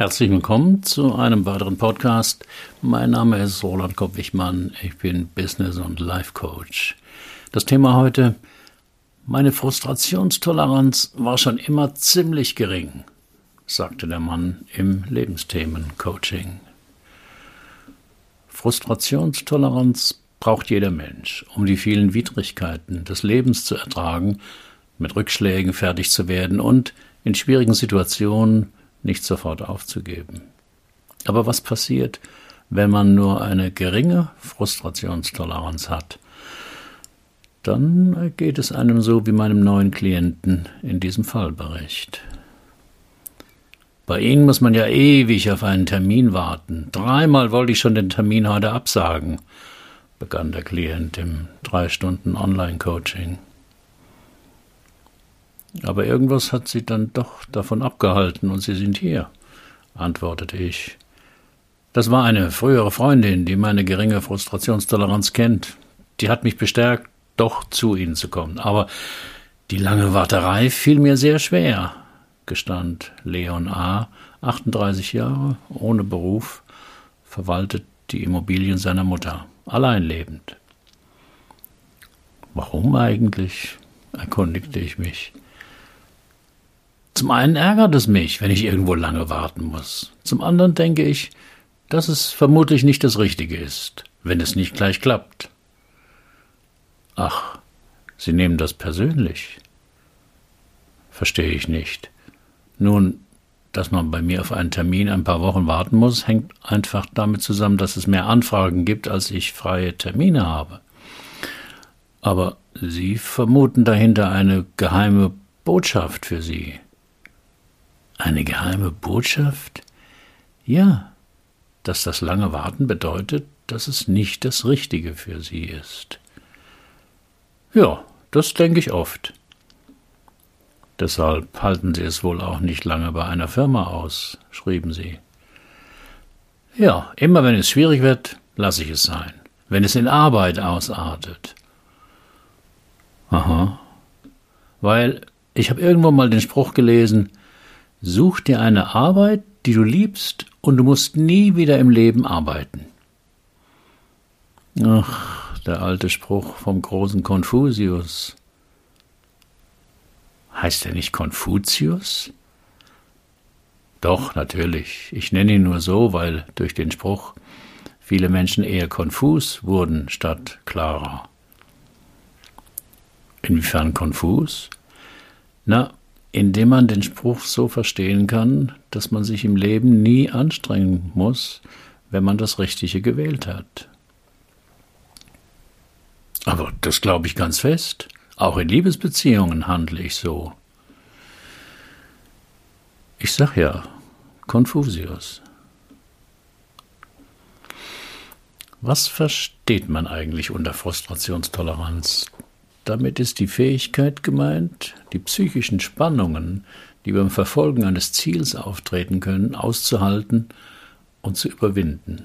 Herzlich willkommen zu einem weiteren Podcast. Mein Name ist Roland Kopp-Wichmann. Ich bin Business- und Life Coach. Das Thema heute, meine Frustrationstoleranz war schon immer ziemlich gering, sagte der Mann im Lebensthemen-Coaching. Frustrationstoleranz braucht jeder Mensch, um die vielen Widrigkeiten des Lebens zu ertragen, mit Rückschlägen fertig zu werden und in schwierigen Situationen nicht sofort aufzugeben. Aber was passiert, wenn man nur eine geringe Frustrationstoleranz hat? Dann geht es einem so wie meinem neuen Klienten in diesem Fallbericht. Bei Ihnen muss man ja ewig auf einen Termin warten. Dreimal wollte ich schon den Termin heute absagen, begann der Klient im drei Stunden Online-Coaching. Aber irgendwas hat sie dann doch davon abgehalten und Sie sind hier, antwortete ich. Das war eine frühere Freundin, die meine geringe Frustrationstoleranz kennt. Die hat mich bestärkt, doch zu Ihnen zu kommen. Aber die lange Warterei fiel mir sehr schwer, gestand Leon A., 38 Jahre, ohne Beruf, verwaltet die Immobilien seiner Mutter, allein lebend. Warum eigentlich? erkundigte ich mich. Zum einen ärgert es mich, wenn ich irgendwo lange warten muss. Zum anderen denke ich, dass es vermutlich nicht das Richtige ist, wenn es nicht gleich klappt. Ach, Sie nehmen das persönlich. Verstehe ich nicht. Nun, dass man bei mir auf einen Termin ein paar Wochen warten muss, hängt einfach damit zusammen, dass es mehr Anfragen gibt, als ich freie Termine habe. Aber Sie vermuten dahinter eine geheime Botschaft für Sie. Eine geheime Botschaft? Ja, dass das lange Warten bedeutet, dass es nicht das Richtige für Sie ist. Ja, das denke ich oft. Deshalb halten Sie es wohl auch nicht lange bei einer Firma aus, schrieben Sie. Ja, immer wenn es schwierig wird, lasse ich es sein. Wenn es in Arbeit ausartet. Aha. Weil ich habe irgendwo mal den Spruch gelesen, Such dir eine Arbeit, die du liebst, und du musst nie wieder im Leben arbeiten. Ach, der alte Spruch vom großen Konfusius. Heißt er nicht Konfuzius? Doch, natürlich. Ich nenne ihn nur so, weil durch den Spruch viele Menschen eher konfus wurden statt klarer. Inwiefern konfus? Na, indem man den Spruch so verstehen kann, dass man sich im Leben nie anstrengen muss, wenn man das Richtige gewählt hat. Aber das glaube ich ganz fest. Auch in Liebesbeziehungen handle ich so. Ich sag ja, Konfusius. Was versteht man eigentlich unter Frustrationstoleranz? Damit ist die Fähigkeit gemeint, die psychischen Spannungen, die beim Verfolgen eines Ziels auftreten können, auszuhalten und zu überwinden.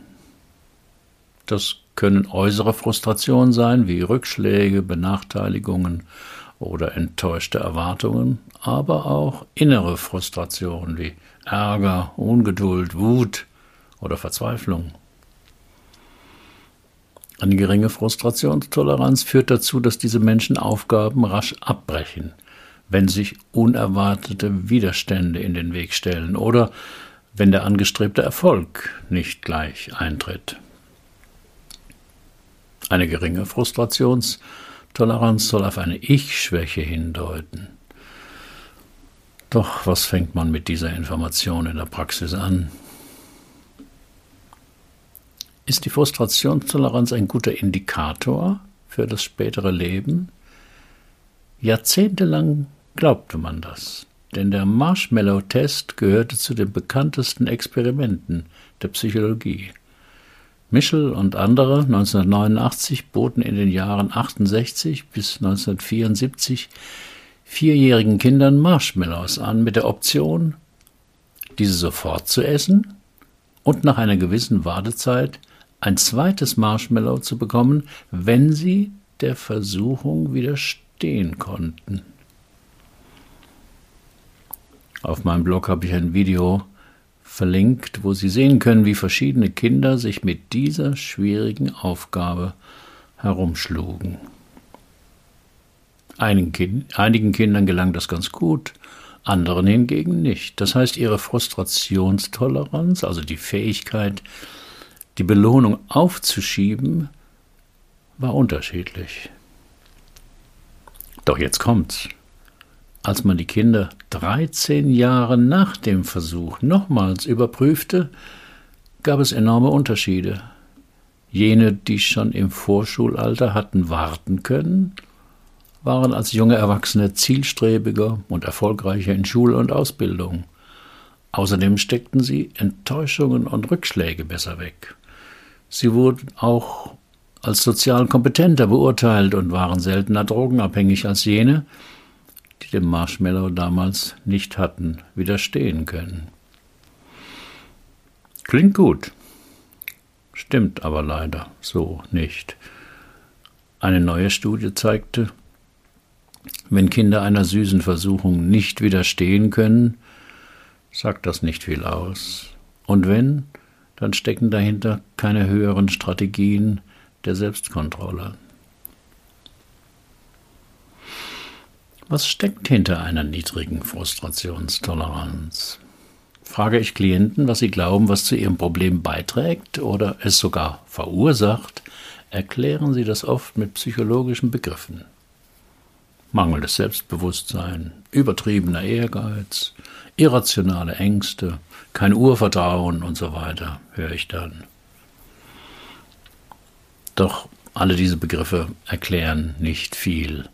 Das können äußere Frustrationen sein, wie Rückschläge, Benachteiligungen oder enttäuschte Erwartungen, aber auch innere Frustrationen wie Ärger, Ungeduld, Wut oder Verzweiflung. Eine geringe Frustrationstoleranz führt dazu, dass diese Menschen Aufgaben rasch abbrechen, wenn sich unerwartete Widerstände in den Weg stellen oder wenn der angestrebte Erfolg nicht gleich eintritt. Eine geringe Frustrationstoleranz soll auf eine Ich-Schwäche hindeuten. Doch was fängt man mit dieser Information in der Praxis an? Ist die Frustrationstoleranz ein guter Indikator für das spätere Leben? Jahrzehntelang glaubte man das, denn der Marshmallow-Test gehörte zu den bekanntesten Experimenten der Psychologie. Michel und andere 1989 boten in den Jahren 68 bis 1974 vierjährigen Kindern Marshmallows an mit der Option, diese sofort zu essen und nach einer gewissen Wartezeit ein zweites Marshmallow zu bekommen, wenn sie der Versuchung widerstehen konnten. Auf meinem Blog habe ich ein Video verlinkt, wo Sie sehen können, wie verschiedene Kinder sich mit dieser schwierigen Aufgabe herumschlugen. Einigen, kind, einigen Kindern gelang das ganz gut, anderen hingegen nicht. Das heißt, ihre Frustrationstoleranz, also die Fähigkeit, die Belohnung aufzuschieben, war unterschiedlich. Doch jetzt kommt's. Als man die Kinder 13 Jahre nach dem Versuch nochmals überprüfte, gab es enorme Unterschiede. Jene, die schon im Vorschulalter hatten warten können, waren als junge Erwachsene zielstrebiger und erfolgreicher in Schule und Ausbildung. Außerdem steckten sie Enttäuschungen und Rückschläge besser weg. Sie wurden auch als sozial kompetenter beurteilt und waren seltener drogenabhängig als jene, die dem Marshmallow damals nicht hatten widerstehen können. Klingt gut, stimmt aber leider so nicht. Eine neue Studie zeigte, wenn Kinder einer süßen Versuchung nicht widerstehen können, sagt das nicht viel aus. Und wenn, dann stecken dahinter keine höheren Strategien der Selbstkontrolle. Was steckt hinter einer niedrigen Frustrationstoleranz? Frage ich Klienten, was sie glauben, was zu ihrem Problem beiträgt oder es sogar verursacht, erklären sie das oft mit psychologischen Begriffen mangelndes Selbstbewusstsein, übertriebener Ehrgeiz, irrationale Ängste, kein Urvertrauen und so weiter, höre ich dann. Doch alle diese Begriffe erklären nicht viel.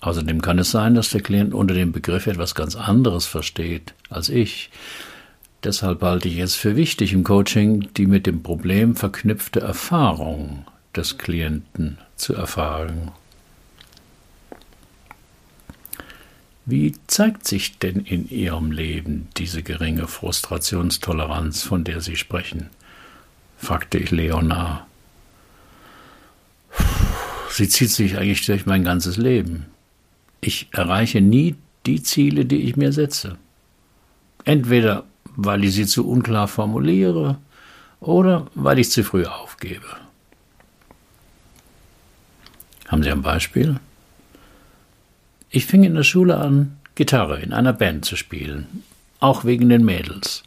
Außerdem kann es sein, dass der Klient unter dem Begriff etwas ganz anderes versteht als ich. Deshalb halte ich es für wichtig im Coaching, die mit dem Problem verknüpfte Erfahrung des Klienten zu erfahren Wie zeigt sich denn in Ihrem Leben diese geringe Frustrationstoleranz, von der Sie sprechen? fragte ich Leonard. Sie zieht sich eigentlich durch mein ganzes Leben. Ich erreiche nie die Ziele, die ich mir setze. Entweder weil ich sie zu unklar formuliere oder weil ich zu früh aufgebe. Haben Sie ein Beispiel? Ich fing in der Schule an, Gitarre in einer Band zu spielen, auch wegen den Mädels.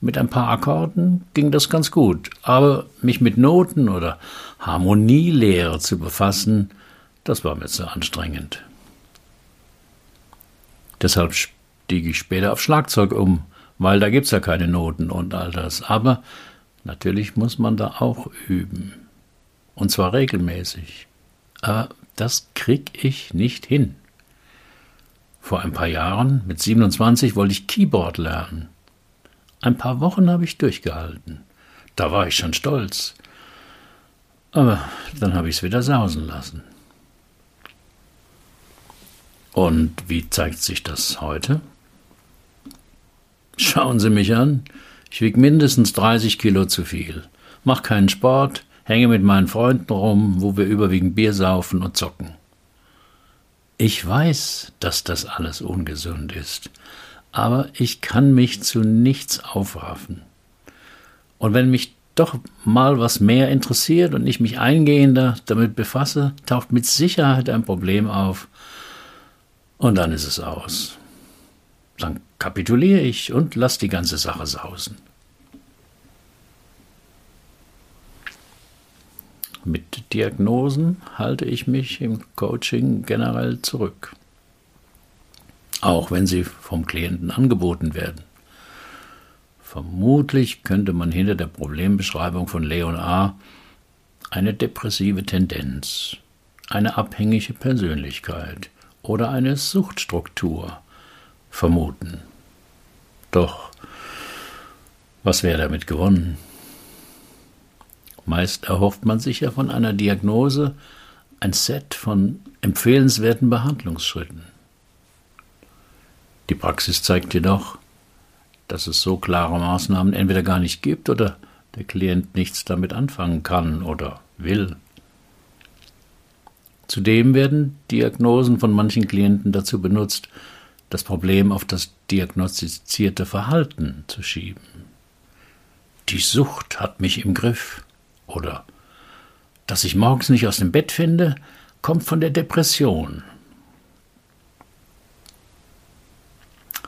Mit ein paar Akkorden ging das ganz gut, aber mich mit Noten oder Harmonielehre zu befassen, das war mir zu anstrengend. Deshalb stieg ich später auf Schlagzeug um, weil da gibt's ja keine Noten und all das. Aber natürlich muss man da auch üben. Und zwar regelmäßig. Aber das krieg ich nicht hin. Vor ein paar Jahren, mit 27, wollte ich Keyboard lernen. Ein paar Wochen habe ich durchgehalten. Da war ich schon stolz. Aber dann habe ich es wieder sausen lassen. Und wie zeigt sich das heute? Schauen Sie mich an. Ich wiege mindestens 30 Kilo zu viel. Mach keinen Sport, hänge mit meinen Freunden rum, wo wir überwiegend Bier saufen und zocken. Ich weiß, dass das alles ungesund ist, aber ich kann mich zu nichts aufraffen. Und wenn mich doch mal was mehr interessiert und ich mich eingehender damit befasse, taucht mit Sicherheit ein Problem auf und dann ist es aus. Dann kapituliere ich und lass die ganze Sache sausen. Mit Diagnosen halte ich mich im Coaching generell zurück, auch wenn sie vom Klienten angeboten werden. Vermutlich könnte man hinter der Problembeschreibung von Leon A. eine depressive Tendenz, eine abhängige Persönlichkeit oder eine Suchtstruktur vermuten. Doch was wäre damit gewonnen? Meist erhofft man sich ja von einer Diagnose ein Set von empfehlenswerten Behandlungsschritten. Die Praxis zeigt jedoch, dass es so klare Maßnahmen entweder gar nicht gibt oder der Klient nichts damit anfangen kann oder will. Zudem werden Diagnosen von manchen Klienten dazu benutzt, das Problem auf das diagnostizierte Verhalten zu schieben. Die Sucht hat mich im Griff oder dass ich morgens nicht aus dem Bett finde, kommt von der Depression.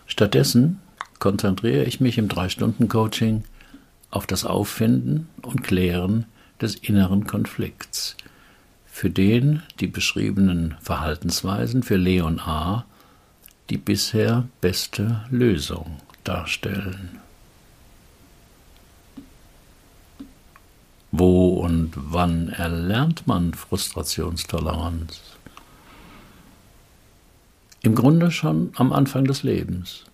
Stattdessen konzentriere ich mich im Drei-Stunden-Coaching auf das Auffinden und Klären des inneren Konflikts, für den die beschriebenen Verhaltensweisen für Leon A. die bisher beste Lösung darstellen. Wo und wann erlernt man Frustrationstoleranz? Im Grunde schon am Anfang des Lebens.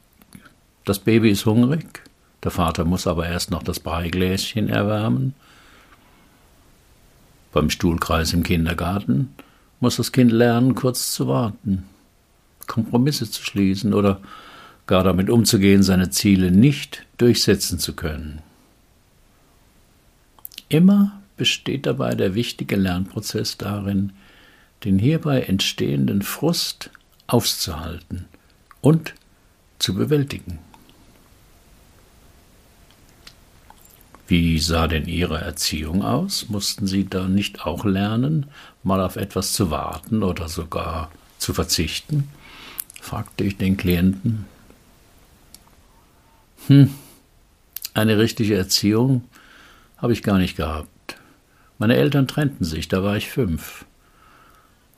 Das Baby ist hungrig, der Vater muss aber erst noch das Breigläschen erwärmen. Beim Stuhlkreis im Kindergarten muss das Kind lernen, kurz zu warten, Kompromisse zu schließen oder gar damit umzugehen, seine Ziele nicht durchsetzen zu können. Immer besteht dabei der wichtige Lernprozess darin, den hierbei entstehenden Frust auszuhalten und zu bewältigen. Wie sah denn Ihre Erziehung aus? Mussten Sie da nicht auch lernen, mal auf etwas zu warten oder sogar zu verzichten? fragte ich den Klienten. Hm, eine richtige Erziehung habe ich gar nicht gehabt. Meine Eltern trennten sich, da war ich fünf.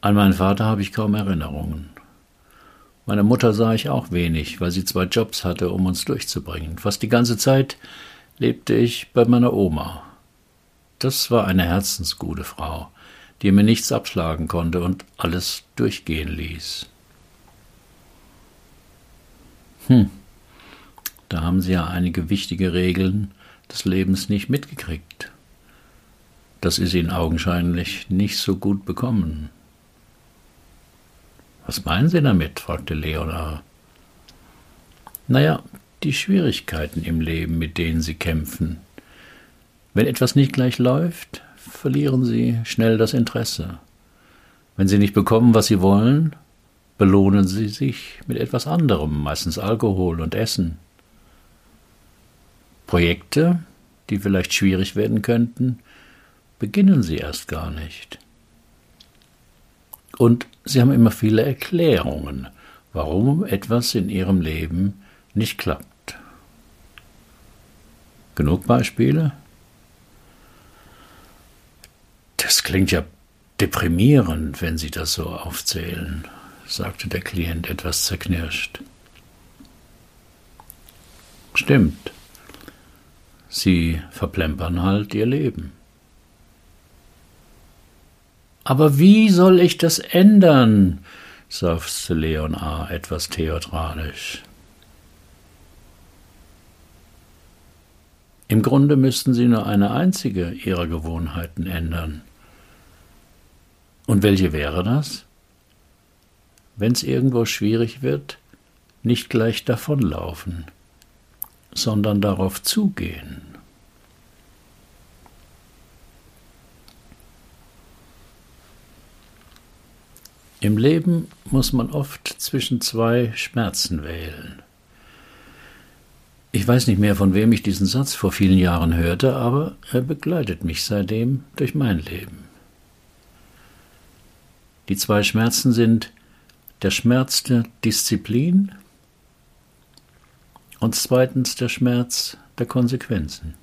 An meinen Vater habe ich kaum Erinnerungen. Meine Mutter sah ich auch wenig, weil sie zwei Jobs hatte, um uns durchzubringen. Fast die ganze Zeit lebte ich bei meiner Oma. Das war eine herzensgute Frau, die mir nichts abschlagen konnte und alles durchgehen ließ. Hm, da haben Sie ja einige wichtige Regeln des Lebens nicht mitgekriegt. Das ist ihnen augenscheinlich nicht so gut bekommen. Was meinen Sie damit? fragte Leonard. Naja, die Schwierigkeiten im Leben, mit denen Sie kämpfen. Wenn etwas nicht gleich läuft, verlieren Sie schnell das Interesse. Wenn Sie nicht bekommen, was Sie wollen, belohnen Sie sich mit etwas anderem, meistens Alkohol und Essen. Projekte, die vielleicht schwierig werden könnten, beginnen sie erst gar nicht. Und sie haben immer viele Erklärungen, warum etwas in ihrem Leben nicht klappt. Genug Beispiele? Das klingt ja deprimierend, wenn Sie das so aufzählen, sagte der Klient etwas zerknirscht. Stimmt. Sie verplempern halt ihr Leben. Aber wie soll ich das ändern? seufzte Leon A. etwas theatralisch. Im Grunde müssten Sie nur eine einzige Ihrer Gewohnheiten ändern. Und welche wäre das? Wenn es irgendwo schwierig wird, nicht gleich davonlaufen sondern darauf zugehen. Im Leben muss man oft zwischen zwei Schmerzen wählen. Ich weiß nicht mehr, von wem ich diesen Satz vor vielen Jahren hörte, aber er begleitet mich seitdem durch mein Leben. Die zwei Schmerzen sind der Schmerz der Disziplin und zweitens der Schmerz der Konsequenzen.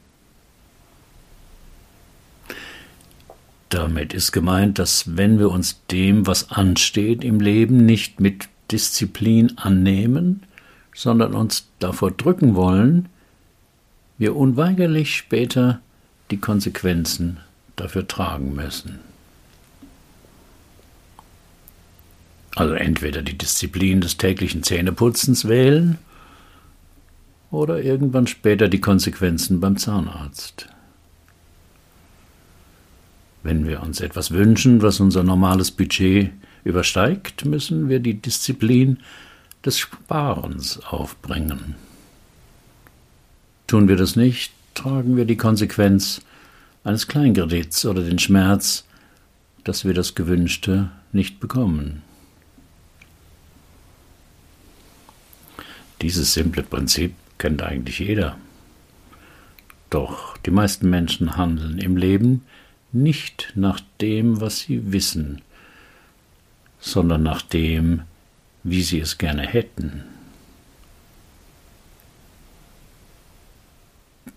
Damit ist gemeint, dass wenn wir uns dem, was ansteht im Leben, nicht mit Disziplin annehmen, sondern uns davor drücken wollen, wir unweigerlich später die Konsequenzen dafür tragen müssen. Also entweder die Disziplin des täglichen Zähneputzens wählen oder irgendwann später die Konsequenzen beim Zahnarzt. Wenn wir uns etwas wünschen, was unser normales Budget übersteigt, müssen wir die Disziplin des Sparens aufbringen. Tun wir das nicht, tragen wir die Konsequenz eines Kleinkredits oder den Schmerz, dass wir das Gewünschte nicht bekommen. Dieses simple Prinzip kennt eigentlich jeder. Doch die meisten Menschen handeln im Leben nicht nach dem, was sie wissen, sondern nach dem, wie sie es gerne hätten.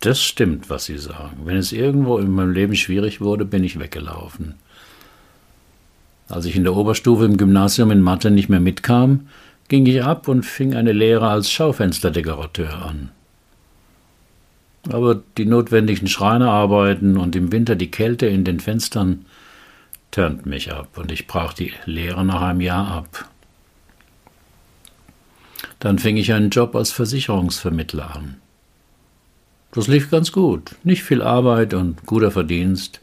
Das stimmt, was Sie sagen. Wenn es irgendwo in meinem Leben schwierig wurde, bin ich weggelaufen. Als ich in der Oberstufe im Gymnasium in Mathe nicht mehr mitkam, ging ich ab und fing eine Lehre als Schaufensterdekorateur an. Aber die notwendigen Schreinerarbeiten und im Winter die Kälte in den Fenstern turnten mich ab und ich brach die Lehre nach einem Jahr ab. Dann fing ich einen Job als Versicherungsvermittler an. Das lief ganz gut, nicht viel Arbeit und guter Verdienst,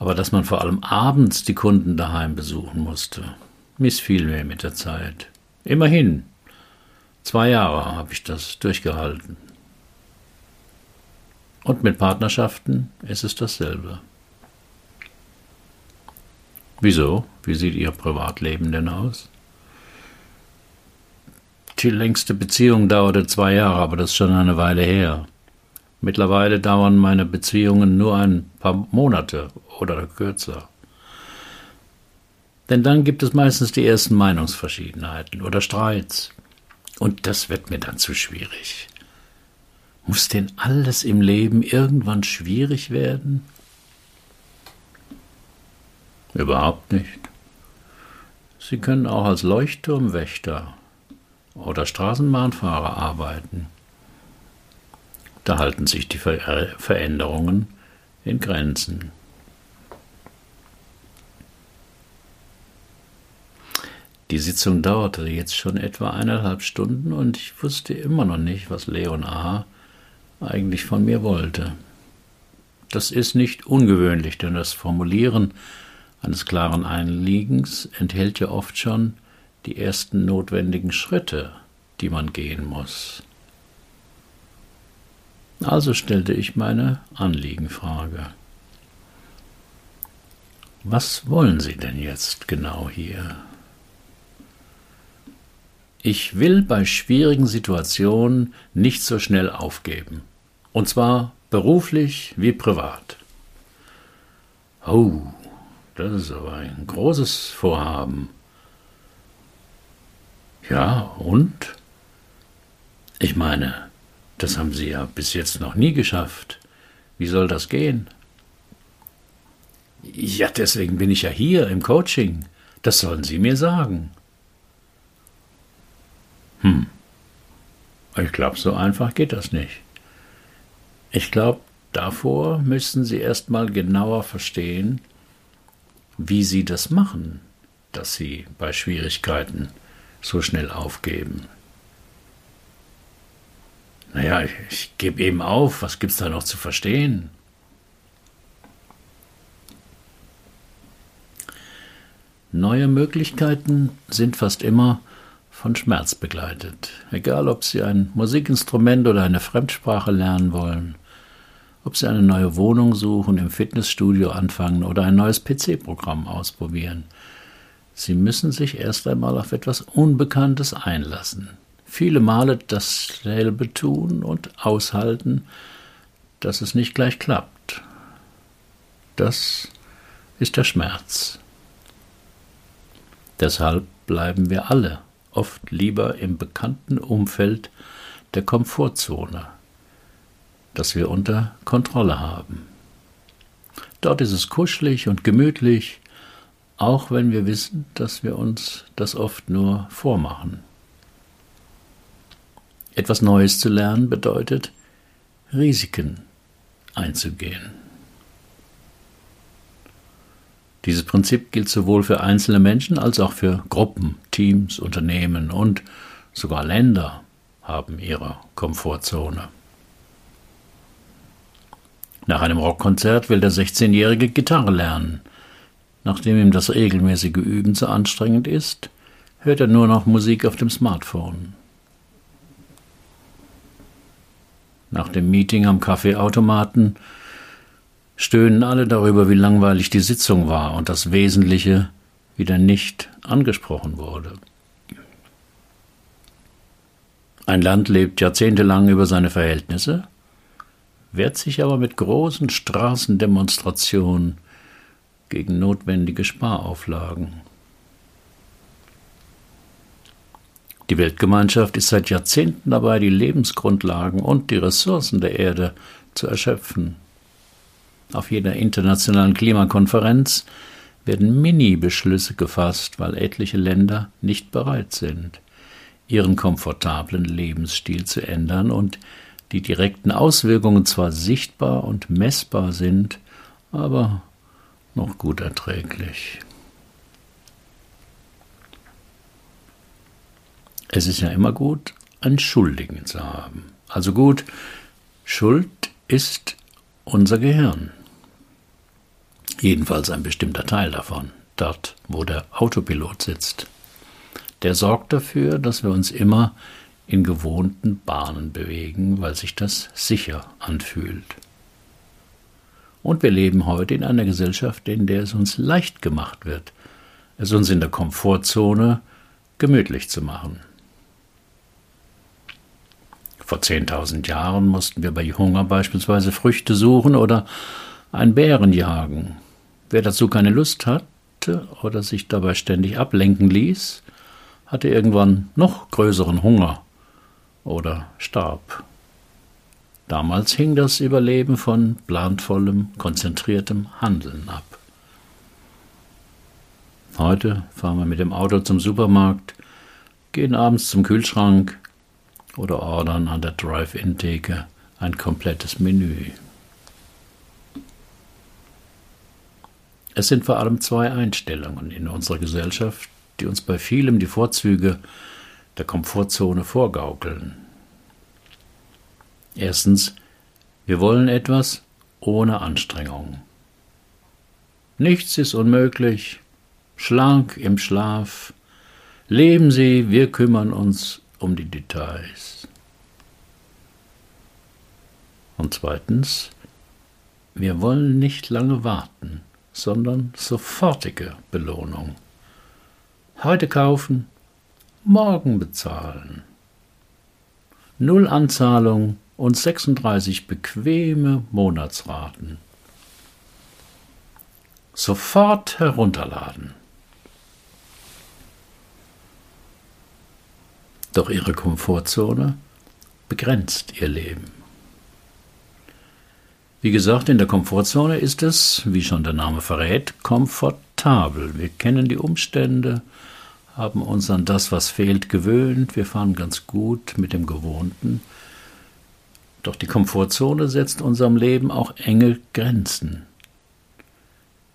aber dass man vor allem abends die Kunden daheim besuchen musste, missfiel mir mit der Zeit. Immerhin, zwei Jahre habe ich das durchgehalten. Und mit Partnerschaften ist es dasselbe. Wieso? Wie sieht Ihr Privatleben denn aus? Die längste Beziehung dauerte zwei Jahre, aber das ist schon eine Weile her. Mittlerweile dauern meine Beziehungen nur ein paar Monate oder kürzer. Denn dann gibt es meistens die ersten Meinungsverschiedenheiten oder Streits. Und das wird mir dann zu schwierig. Muss denn alles im Leben irgendwann schwierig werden? Überhaupt nicht. Sie können auch als Leuchtturmwächter oder Straßenbahnfahrer arbeiten. Da halten sich die Ver Veränderungen in Grenzen. Die Sitzung dauerte jetzt schon etwa eineinhalb Stunden und ich wusste immer noch nicht, was Leon A. eigentlich von mir wollte. Das ist nicht ungewöhnlich, denn das Formulieren eines klaren Einliegens enthält ja oft schon die ersten notwendigen Schritte, die man gehen muss. Also stellte ich meine Anliegenfrage. Was wollen Sie denn jetzt genau hier? Ich will bei schwierigen Situationen nicht so schnell aufgeben. Und zwar beruflich wie privat. Oh, das ist aber ein großes Vorhaben. Ja, und? Ich meine, das haben Sie ja bis jetzt noch nie geschafft. Wie soll das gehen? Ja, deswegen bin ich ja hier im Coaching. Das sollen Sie mir sagen. Hm. Ich glaube, so einfach geht das nicht. Ich glaube, davor müssen Sie erst mal genauer verstehen, wie Sie das machen, dass Sie bei Schwierigkeiten so schnell aufgeben. Naja, ich, ich gebe eben auf, was gibt's da noch zu verstehen? Neue Möglichkeiten sind fast immer von Schmerz begleitet. Egal, ob Sie ein Musikinstrument oder eine Fremdsprache lernen wollen, ob Sie eine neue Wohnung suchen, im Fitnessstudio anfangen oder ein neues PC-Programm ausprobieren. Sie müssen sich erst einmal auf etwas Unbekanntes einlassen. Viele Male dasselbe tun und aushalten, dass es nicht gleich klappt. Das ist der Schmerz. Deshalb bleiben wir alle oft lieber im bekannten Umfeld der Komfortzone, das wir unter Kontrolle haben. Dort ist es kuschelig und gemütlich, auch wenn wir wissen, dass wir uns das oft nur vormachen. Etwas Neues zu lernen bedeutet, Risiken einzugehen. Dieses Prinzip gilt sowohl für einzelne Menschen als auch für Gruppen, Teams, Unternehmen und sogar Länder haben ihre Komfortzone. Nach einem Rockkonzert will der 16-Jährige Gitarre lernen. Nachdem ihm das regelmäßige Üben zu anstrengend ist, hört er nur noch Musik auf dem Smartphone. Nach dem Meeting am Kaffeeautomaten stöhnen alle darüber, wie langweilig die Sitzung war und das Wesentliche wieder nicht angesprochen wurde. Ein Land lebt jahrzehntelang über seine Verhältnisse, wehrt sich aber mit großen Straßendemonstrationen gegen notwendige Sparauflagen. Die Weltgemeinschaft ist seit Jahrzehnten dabei, die Lebensgrundlagen und die Ressourcen der Erde zu erschöpfen. Auf jeder internationalen Klimakonferenz werden Mini-Beschlüsse gefasst, weil etliche Länder nicht bereit sind, ihren komfortablen Lebensstil zu ändern und die direkten Auswirkungen zwar sichtbar und messbar sind, aber noch gut erträglich. Es ist ja immer gut, einen Schuldigen zu haben. Also gut, Schuld ist unser Gehirn. Jedenfalls ein bestimmter Teil davon, dort, wo der Autopilot sitzt. Der sorgt dafür, dass wir uns immer in gewohnten Bahnen bewegen, weil sich das sicher anfühlt. Und wir leben heute in einer Gesellschaft, in der es uns leicht gemacht wird, es uns in der Komfortzone gemütlich zu machen. Vor 10.000 Jahren mussten wir bei Hunger beispielsweise Früchte suchen oder einen Bären jagen. Wer dazu keine Lust hatte oder sich dabei ständig ablenken ließ, hatte irgendwann noch größeren Hunger oder starb. Damals hing das Überleben von planvollem, konzentriertem Handeln ab. Heute fahren wir mit dem Auto zum Supermarkt, gehen abends zum Kühlschrank, oder ordern an der Drive-In-Theke ein komplettes Menü. Es sind vor allem zwei Einstellungen in unserer Gesellschaft, die uns bei vielem die Vorzüge der Komfortzone vorgaukeln. Erstens, wir wollen etwas ohne Anstrengung. Nichts ist unmöglich, schlank im Schlaf. Leben Sie, wir kümmern uns um die Details. Und zweitens, wir wollen nicht lange warten, sondern sofortige Belohnung. Heute kaufen, morgen bezahlen. Null Anzahlung und 36 bequeme Monatsraten. Sofort herunterladen. Doch ihre Komfortzone begrenzt ihr Leben. Wie gesagt, in der Komfortzone ist es, wie schon der Name verrät, komfortabel. Wir kennen die Umstände, haben uns an das, was fehlt, gewöhnt, wir fahren ganz gut mit dem Gewohnten. Doch die Komfortzone setzt unserem Leben auch enge Grenzen.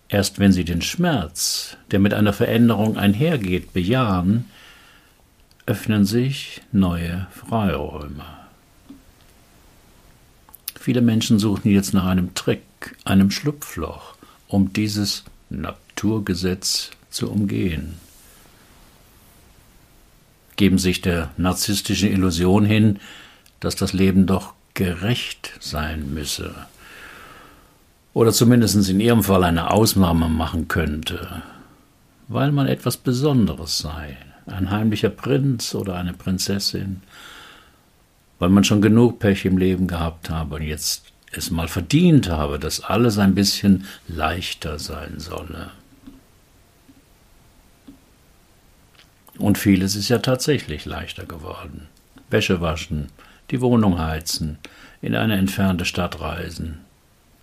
Erst wenn sie den Schmerz, der mit einer Veränderung einhergeht, bejahen, öffnen sich neue Freiräume. Viele Menschen suchen jetzt nach einem Trick, einem Schlupfloch, um dieses Naturgesetz zu umgehen. Geben sich der narzisstischen Illusion hin, dass das Leben doch gerecht sein müsse. Oder zumindest in ihrem Fall eine Ausnahme machen könnte, weil man etwas Besonderes sei, ein heimlicher Prinz oder eine Prinzessin, weil man schon genug Pech im Leben gehabt habe und jetzt es mal verdient habe, dass alles ein bisschen leichter sein solle. Und vieles ist ja tatsächlich leichter geworden. Wäsche waschen, die Wohnung heizen, in eine entfernte Stadt reisen.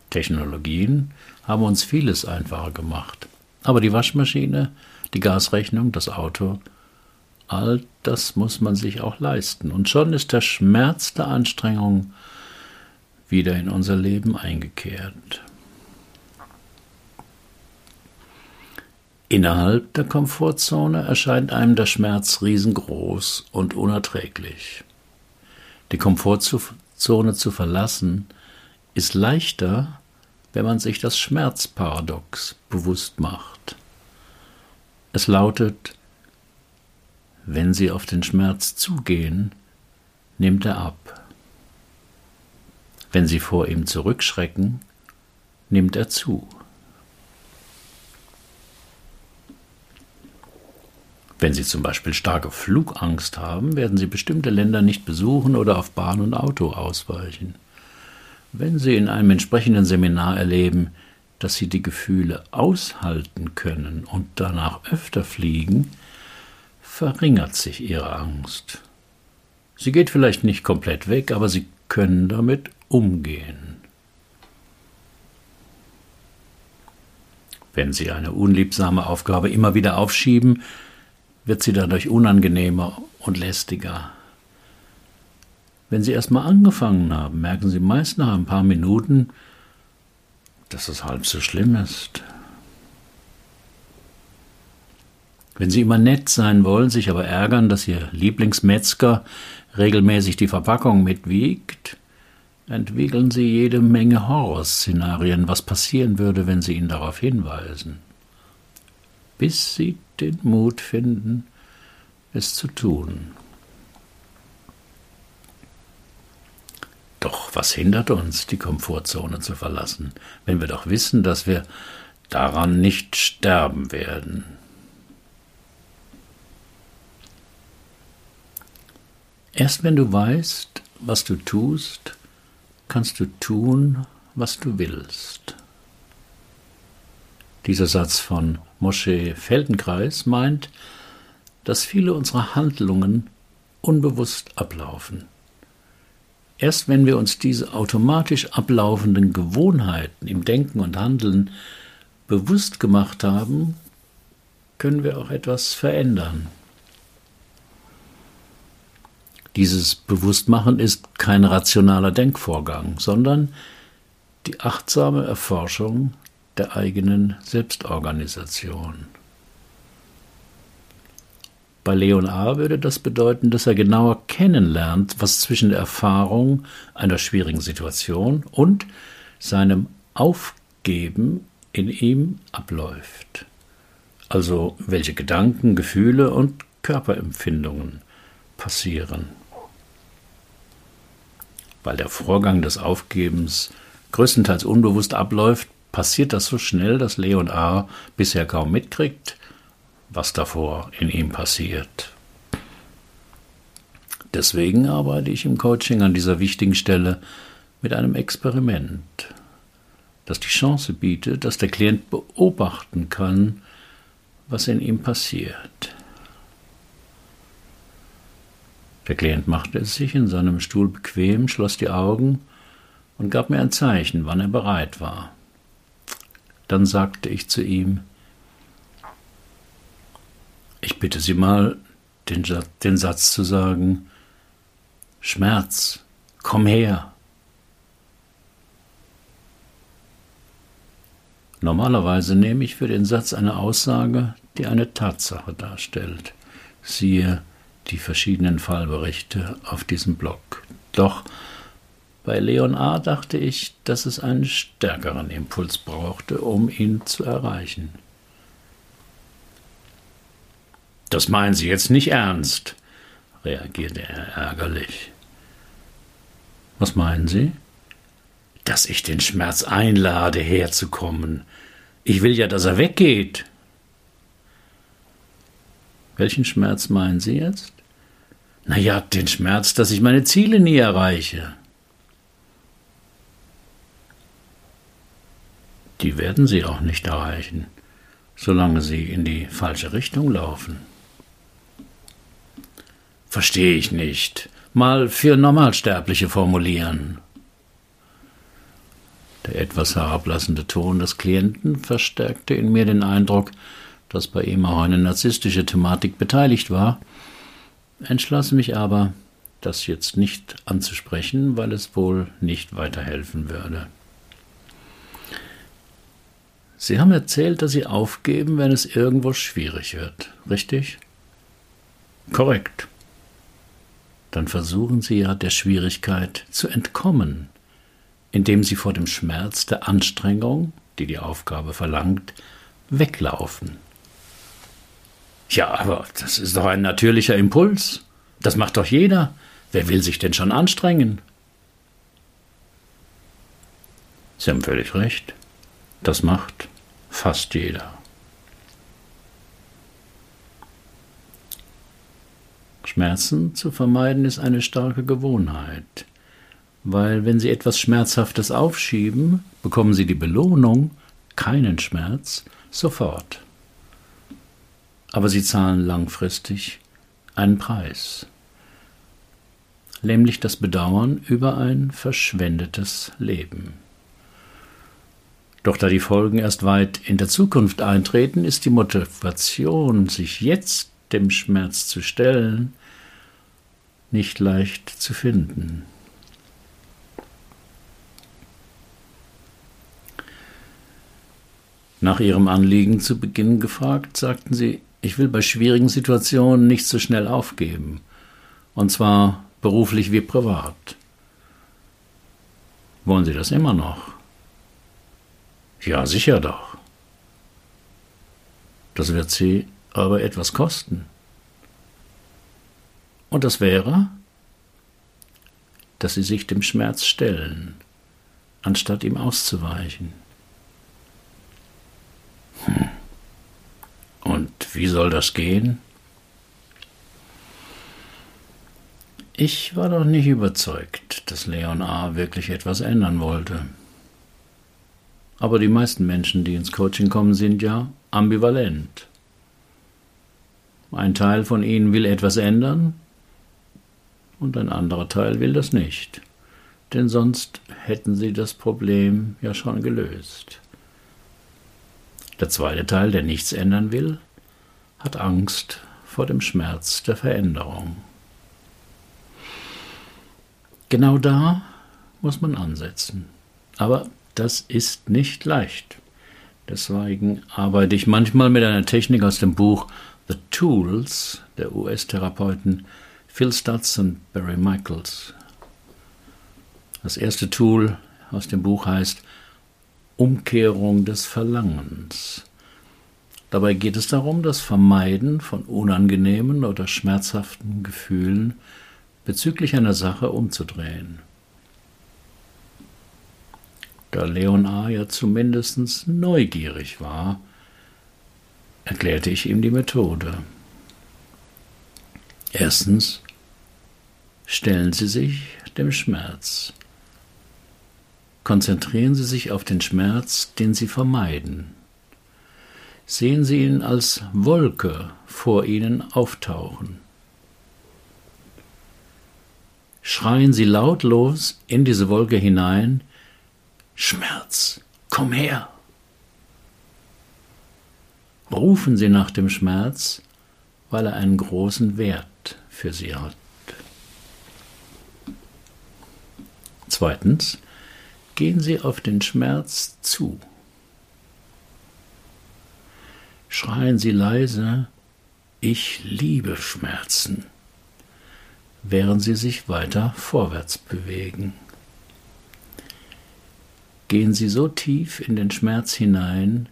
Technologien haben uns vieles einfacher gemacht. Aber die Waschmaschine, die Gasrechnung, das Auto All das muss man sich auch leisten. Und schon ist der Schmerz der Anstrengung wieder in unser Leben eingekehrt. Innerhalb der Komfortzone erscheint einem der Schmerz riesengroß und unerträglich. Die Komfortzone zu verlassen ist leichter, wenn man sich das Schmerzparadox bewusst macht. Es lautet, wenn Sie auf den Schmerz zugehen, nimmt er ab. Wenn Sie vor ihm zurückschrecken, nimmt er zu. Wenn Sie zum Beispiel starke Flugangst haben, werden Sie bestimmte Länder nicht besuchen oder auf Bahn und Auto ausweichen. Wenn Sie in einem entsprechenden Seminar erleben, dass Sie die Gefühle aushalten können und danach öfter fliegen, verringert sich Ihre Angst. Sie geht vielleicht nicht komplett weg, aber Sie können damit umgehen. Wenn Sie eine unliebsame Aufgabe immer wieder aufschieben, wird sie dadurch unangenehmer und lästiger. Wenn Sie erst mal angefangen haben, merken Sie meist nach ein paar Minuten, dass es halb so schlimm ist. Wenn Sie immer nett sein wollen, sich aber ärgern, dass Ihr Lieblingsmetzger regelmäßig die Verpackung mitwiegt, entwickeln Sie jede Menge Horrorszenarien, was passieren würde, wenn Sie ihn darauf hinweisen. Bis Sie den Mut finden, es zu tun. Doch was hindert uns, die Komfortzone zu verlassen, wenn wir doch wissen, dass wir daran nicht sterben werden? Erst wenn du weißt, was du tust, kannst du tun, was du willst. Dieser Satz von Mosche Feldenkreis meint, dass viele unserer Handlungen unbewusst ablaufen. Erst wenn wir uns diese automatisch ablaufenden Gewohnheiten im Denken und Handeln bewusst gemacht haben, können wir auch etwas verändern. Dieses Bewusstmachen ist kein rationaler Denkvorgang, sondern die achtsame Erforschung der eigenen Selbstorganisation. Bei Leon A. würde das bedeuten, dass er genauer kennenlernt, was zwischen der Erfahrung einer schwierigen Situation und seinem Aufgeben in ihm abläuft. Also welche Gedanken, Gefühle und Körperempfindungen passieren. Weil der Vorgang des Aufgebens größtenteils unbewusst abläuft, passiert das so schnell, dass Leon A. bisher kaum mitkriegt, was davor in ihm passiert. Deswegen arbeite ich im Coaching an dieser wichtigen Stelle mit einem Experiment, das die Chance bietet, dass der Klient beobachten kann, was in ihm passiert. Der Klient machte es sich in seinem Stuhl bequem, schloss die Augen und gab mir ein Zeichen, wann er bereit war. Dann sagte ich zu ihm, ich bitte Sie mal, den, den Satz zu sagen, Schmerz, komm her. Normalerweise nehme ich für den Satz eine Aussage, die eine Tatsache darstellt. Siehe die verschiedenen Fallberichte auf diesem Blog. Doch bei Leon A. dachte ich, dass es einen stärkeren Impuls brauchte, um ihn zu erreichen. Das meinen Sie jetzt nicht ernst, reagierte er ärgerlich. Was meinen Sie? Dass ich den Schmerz einlade, herzukommen. Ich will ja, dass er weggeht. Welchen Schmerz meinen Sie jetzt? Na ja, den Schmerz, dass ich meine Ziele nie erreiche. die werden sie auch nicht erreichen, solange sie in die falsche Richtung laufen. Verstehe ich nicht. Mal für Normalsterbliche formulieren. Der etwas herablassende Ton des Klienten verstärkte in mir den Eindruck, dass bei ihm auch eine narzisstische Thematik beteiligt war, entschloss mich aber, das jetzt nicht anzusprechen, weil es wohl nicht weiterhelfen würde. Sie haben erzählt, dass Sie aufgeben, wenn es irgendwo schwierig wird, richtig? Korrekt. Dann versuchen Sie ja der Schwierigkeit zu entkommen, indem Sie vor dem Schmerz der Anstrengung, die die Aufgabe verlangt, weglaufen. Ja, aber das ist doch ein natürlicher Impuls. Das macht doch jeder. Wer will sich denn schon anstrengen? Sie haben völlig recht. Das macht fast jeder. Schmerzen zu vermeiden ist eine starke Gewohnheit, weil wenn Sie etwas Schmerzhaftes aufschieben, bekommen Sie die Belohnung, keinen Schmerz, sofort. Aber Sie zahlen langfristig einen Preis, nämlich das Bedauern über ein verschwendetes Leben. Doch da die Folgen erst weit in der Zukunft eintreten, ist die Motivation, sich jetzt dem Schmerz zu stellen, nicht leicht zu finden. Nach ihrem Anliegen zu Beginn gefragt, sagten sie, ich will bei schwierigen Situationen nicht so schnell aufgeben, und zwar beruflich wie privat. Wollen Sie das immer noch? Ja, sicher doch. Das wird Sie aber etwas kosten. Und das wäre, dass sie sich dem Schmerz stellen, anstatt ihm auszuweichen. Hm. Wie soll das gehen? Ich war doch nicht überzeugt, dass Leon A. wirklich etwas ändern wollte. Aber die meisten Menschen, die ins Coaching kommen, sind ja ambivalent. Ein Teil von ihnen will etwas ändern und ein anderer Teil will das nicht, denn sonst hätten sie das Problem ja schon gelöst. Der zweite Teil, der nichts ändern will, hat Angst vor dem Schmerz der Veränderung. Genau da muss man ansetzen. Aber das ist nicht leicht. Deswegen arbeite ich manchmal mit einer Technik aus dem Buch The Tools der US-Therapeuten Phil Stutz und Barry Michaels. Das erste Tool aus dem Buch heißt Umkehrung des Verlangens. Dabei geht es darum, das Vermeiden von unangenehmen oder schmerzhaften Gefühlen bezüglich einer Sache umzudrehen. Da Leon A. ja zumindest neugierig war, erklärte ich ihm die Methode. Erstens stellen Sie sich dem Schmerz. Konzentrieren Sie sich auf den Schmerz, den Sie vermeiden. Sehen Sie ihn als Wolke vor Ihnen auftauchen. Schreien Sie lautlos in diese Wolke hinein, Schmerz, komm her! rufen sie nach dem Schmerz, weil er einen großen Wert für sie hat. Zweitens, gehen Sie auf den Schmerz zu. Schreien Sie leise, ich liebe Schmerzen, während Sie sich weiter vorwärts bewegen. Gehen Sie so tief in den Schmerz hinein,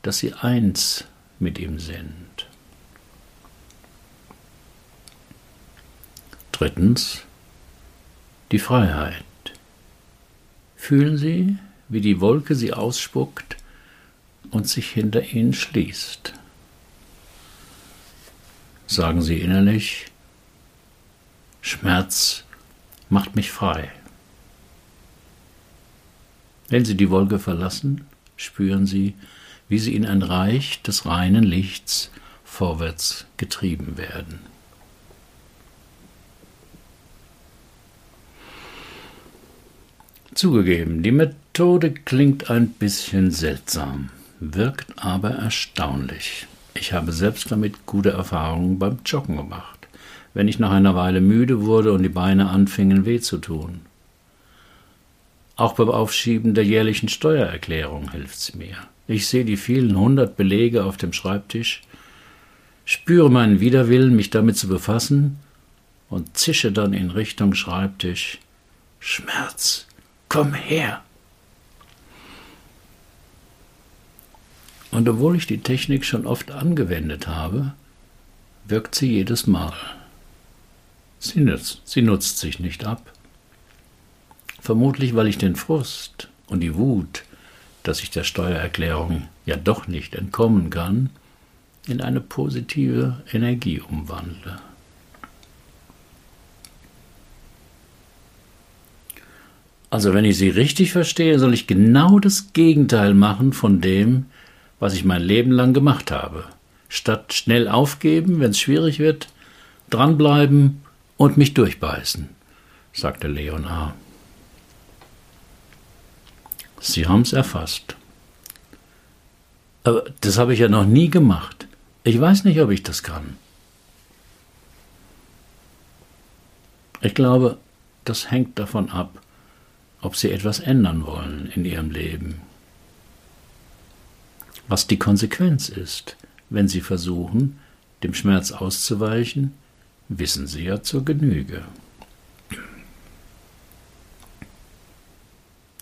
dass sie eins mit ihm sind. Drittens, die Freiheit. Fühlen Sie, wie die Wolke sie ausspuckt und sich hinter ihnen schließt. Sagen Sie innerlich, Schmerz macht mich frei. Wenn Sie die Wolke verlassen, spüren Sie, wie sie in ein Reich des reinen Lichts vorwärts getrieben werden. Zugegeben, die Methode klingt ein bisschen seltsam, wirkt aber erstaunlich. Ich habe selbst damit gute Erfahrungen beim Joggen gemacht, wenn ich nach einer Weile müde wurde und die Beine anfingen weh zu tun. Auch beim Aufschieben der jährlichen Steuererklärung hilft sie mir. Ich sehe die vielen hundert Belege auf dem Schreibtisch, spüre meinen Widerwillen, mich damit zu befassen und zische dann in Richtung Schreibtisch. Schmerz, komm her! Und obwohl ich die Technik schon oft angewendet habe, wirkt sie jedes Mal. Sie nutzt, sie nutzt sich nicht ab. Vermutlich, weil ich den Frust und die Wut, dass ich der Steuererklärung ja doch nicht entkommen kann, in eine positive Energie umwandle. Also wenn ich Sie richtig verstehe, soll ich genau das Gegenteil machen von dem, was ich mein Leben lang gemacht habe. Statt schnell aufgeben, wenn es schwierig wird, dranbleiben und mich durchbeißen, sagte Leonard. Sie haben's erfasst. Aber das habe ich ja noch nie gemacht. Ich weiß nicht, ob ich das kann. Ich glaube, das hängt davon ab, ob Sie etwas ändern wollen in Ihrem Leben. Was die Konsequenz ist, wenn Sie versuchen, dem Schmerz auszuweichen, wissen Sie ja zur Genüge.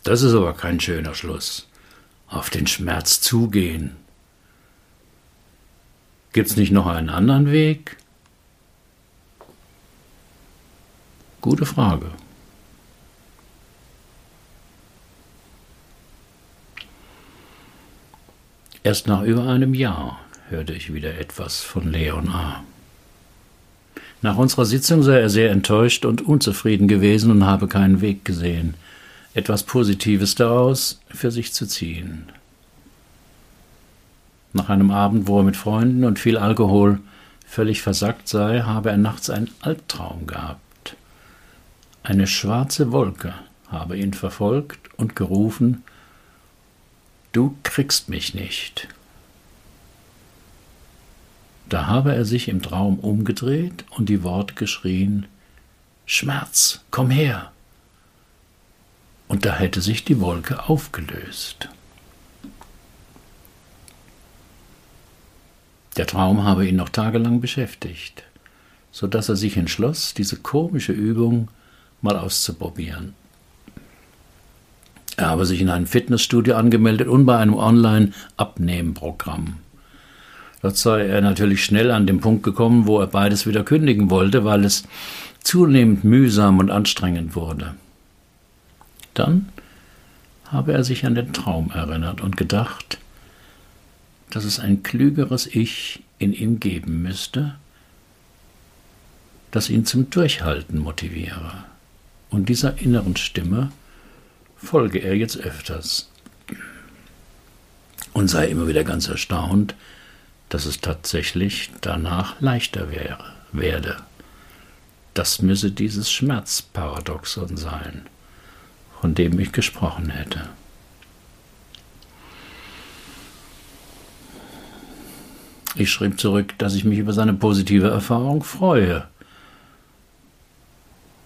Das ist aber kein schöner Schluss. Auf den Schmerz zugehen. Gibt's nicht noch einen anderen Weg? Gute Frage. Erst nach über einem Jahr hörte ich wieder etwas von Leon A. Nach unserer Sitzung sei er sehr enttäuscht und unzufrieden gewesen und habe keinen Weg gesehen, etwas Positives daraus für sich zu ziehen. Nach einem Abend, wo er mit Freunden und viel Alkohol völlig versackt sei, habe er nachts einen Albtraum gehabt. Eine schwarze Wolke habe ihn verfolgt und gerufen Du kriegst mich nicht. Da habe er sich im Traum umgedreht und die Worte geschrien Schmerz, komm her. Und da hätte sich die Wolke aufgelöst. Der Traum habe ihn noch tagelang beschäftigt, so dass er sich entschloss, diese komische Übung mal auszuprobieren. Er habe sich in einem Fitnessstudio angemeldet und bei einem Online-Abnehmprogramm. Dort sei er natürlich schnell an den Punkt gekommen, wo er beides wieder kündigen wollte, weil es zunehmend mühsam und anstrengend wurde. Dann habe er sich an den Traum erinnert und gedacht, dass es ein klügeres Ich in ihm geben müsste, das ihn zum Durchhalten motiviere. Und dieser inneren Stimme folge er jetzt öfters und sei immer wieder ganz erstaunt, dass es tatsächlich danach leichter wäre, werde. Das müsse dieses Schmerzparadoxon sein, von dem ich gesprochen hätte. Ich schrieb zurück, dass ich mich über seine positive Erfahrung freue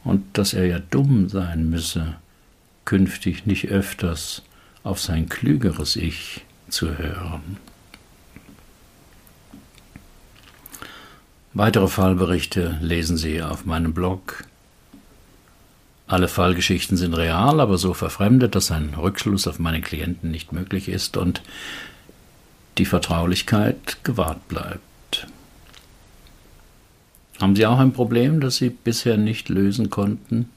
und dass er ja dumm sein müsse, künftig nicht öfters auf sein klügeres Ich zu hören. Weitere Fallberichte lesen Sie auf meinem Blog. Alle Fallgeschichten sind real, aber so verfremdet, dass ein Rückschluss auf meine Klienten nicht möglich ist und die Vertraulichkeit gewahrt bleibt. Haben Sie auch ein Problem, das Sie bisher nicht lösen konnten?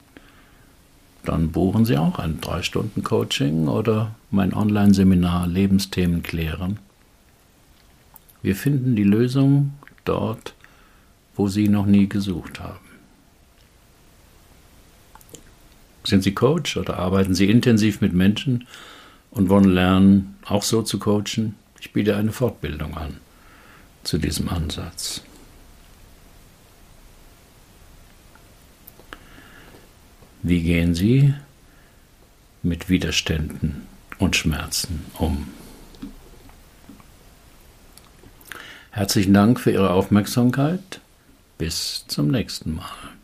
Dann buchen Sie auch ein 3-Stunden-Coaching oder mein Online-Seminar Lebensthemen klären. Wir finden die Lösung dort, wo Sie noch nie gesucht haben. Sind Sie Coach oder arbeiten Sie intensiv mit Menschen und wollen lernen, auch so zu coachen? Ich biete eine Fortbildung an zu diesem Ansatz. Wie gehen Sie mit Widerständen und Schmerzen um? Herzlichen Dank für Ihre Aufmerksamkeit. Bis zum nächsten Mal.